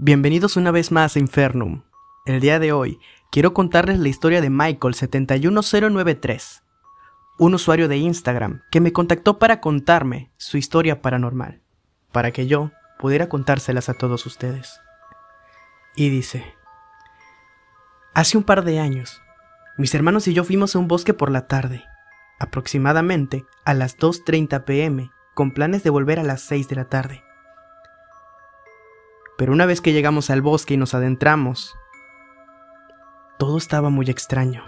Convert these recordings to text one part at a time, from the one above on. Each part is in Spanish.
Bienvenidos una vez más a Infernum. El día de hoy quiero contarles la historia de Michael71093, un usuario de Instagram que me contactó para contarme su historia paranormal, para que yo pudiera contárselas a todos ustedes. Y dice, Hace un par de años, mis hermanos y yo fuimos a un bosque por la tarde, aproximadamente a las 2.30 pm, con planes de volver a las 6 de la tarde. Pero una vez que llegamos al bosque y nos adentramos, todo estaba muy extraño.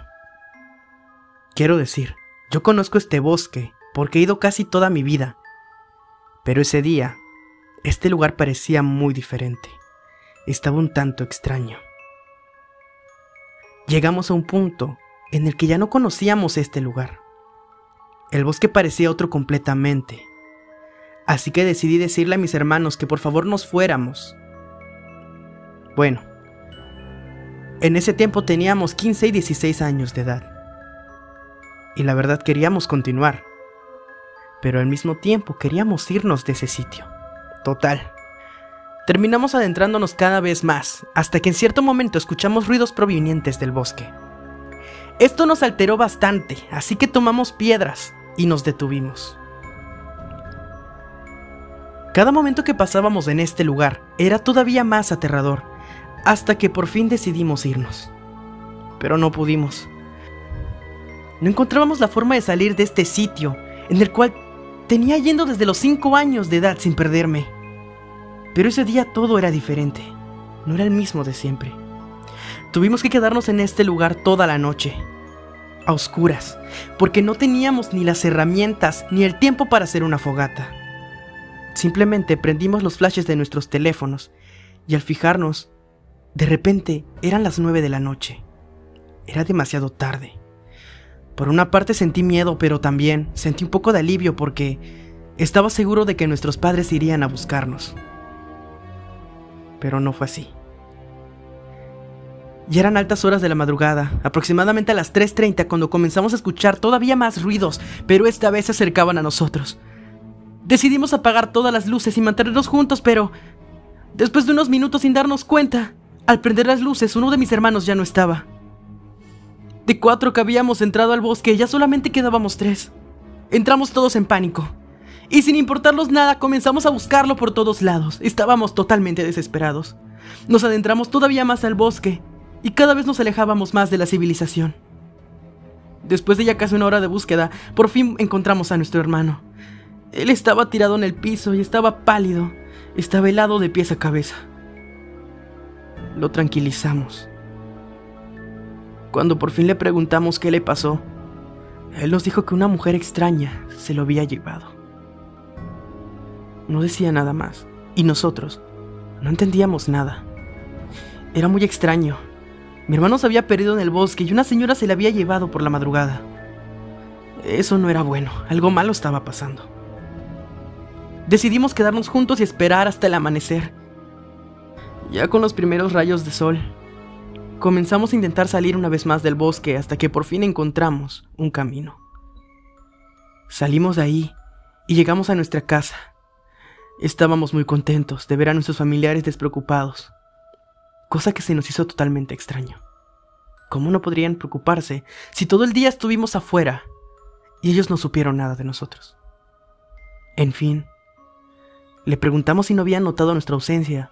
Quiero decir, yo conozco este bosque porque he ido casi toda mi vida, pero ese día, este lugar parecía muy diferente. Estaba un tanto extraño. Llegamos a un punto en el que ya no conocíamos este lugar. El bosque parecía otro completamente. Así que decidí decirle a mis hermanos que por favor nos fuéramos, bueno, en ese tiempo teníamos 15 y 16 años de edad. Y la verdad queríamos continuar. Pero al mismo tiempo queríamos irnos de ese sitio. Total. Terminamos adentrándonos cada vez más, hasta que en cierto momento escuchamos ruidos provenientes del bosque. Esto nos alteró bastante, así que tomamos piedras y nos detuvimos. Cada momento que pasábamos en este lugar era todavía más aterrador, hasta que por fin decidimos irnos. Pero no pudimos. No encontrábamos la forma de salir de este sitio, en el cual tenía yendo desde los 5 años de edad sin perderme. Pero ese día todo era diferente, no era el mismo de siempre. Tuvimos que quedarnos en este lugar toda la noche, a oscuras, porque no teníamos ni las herramientas ni el tiempo para hacer una fogata. Simplemente prendimos los flashes de nuestros teléfonos y al fijarnos de repente eran las nueve de la noche. Era demasiado tarde. Por una parte sentí miedo, pero también sentí un poco de alivio porque estaba seguro de que nuestros padres irían a buscarnos. Pero no fue así. Ya eran altas horas de la madrugada, aproximadamente a las 3.30 cuando comenzamos a escuchar todavía más ruidos, pero esta vez se acercaban a nosotros. Decidimos apagar todas las luces y mantenernos juntos, pero después de unos minutos sin darnos cuenta, al prender las luces, uno de mis hermanos ya no estaba. De cuatro que habíamos entrado al bosque, ya solamente quedábamos tres. Entramos todos en pánico. Y sin importarnos nada, comenzamos a buscarlo por todos lados. Estábamos totalmente desesperados. Nos adentramos todavía más al bosque y cada vez nos alejábamos más de la civilización. Después de ya casi una hora de búsqueda, por fin encontramos a nuestro hermano. Él estaba tirado en el piso y estaba pálido. Estaba helado de pies a cabeza lo tranquilizamos. Cuando por fin le preguntamos qué le pasó, él nos dijo que una mujer extraña se lo había llevado. No decía nada más, y nosotros no entendíamos nada. Era muy extraño. Mi hermano se había perdido en el bosque y una señora se le había llevado por la madrugada. Eso no era bueno, algo malo estaba pasando. Decidimos quedarnos juntos y esperar hasta el amanecer. Ya con los primeros rayos de sol, comenzamos a intentar salir una vez más del bosque hasta que por fin encontramos un camino. Salimos de ahí y llegamos a nuestra casa. Estábamos muy contentos de ver a nuestros familiares despreocupados, cosa que se nos hizo totalmente extraño. ¿Cómo no podrían preocuparse si todo el día estuvimos afuera y ellos no supieron nada de nosotros? En fin, le preguntamos si no habían notado nuestra ausencia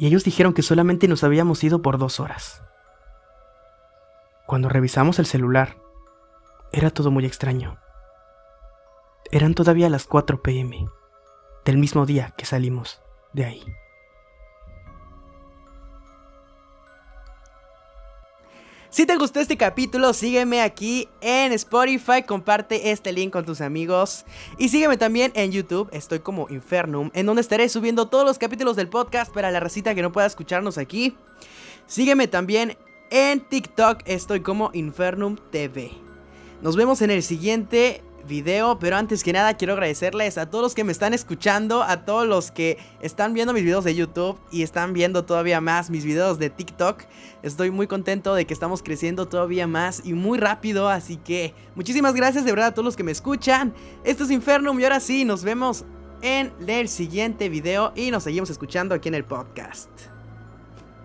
y ellos dijeron que solamente nos habíamos ido por dos horas. Cuando revisamos el celular, era todo muy extraño. Eran todavía las 4 pm del mismo día que salimos de ahí. Si te gustó este capítulo, sígueme aquí en Spotify, comparte este link con tus amigos y sígueme también en YouTube, estoy como Infernum, en donde estaré subiendo todos los capítulos del podcast para la recita que no pueda escucharnos aquí. Sígueme también en TikTok, estoy como Infernum TV. Nos vemos en el siguiente video, pero antes que nada quiero agradecerles a todos los que me están escuchando, a todos los que están viendo mis videos de YouTube y están viendo todavía más mis videos de TikTok. Estoy muy contento de que estamos creciendo todavía más y muy rápido, así que muchísimas gracias de verdad a todos los que me escuchan. Esto es Infernum y ahora sí, nos vemos en el siguiente video y nos seguimos escuchando aquí en el podcast.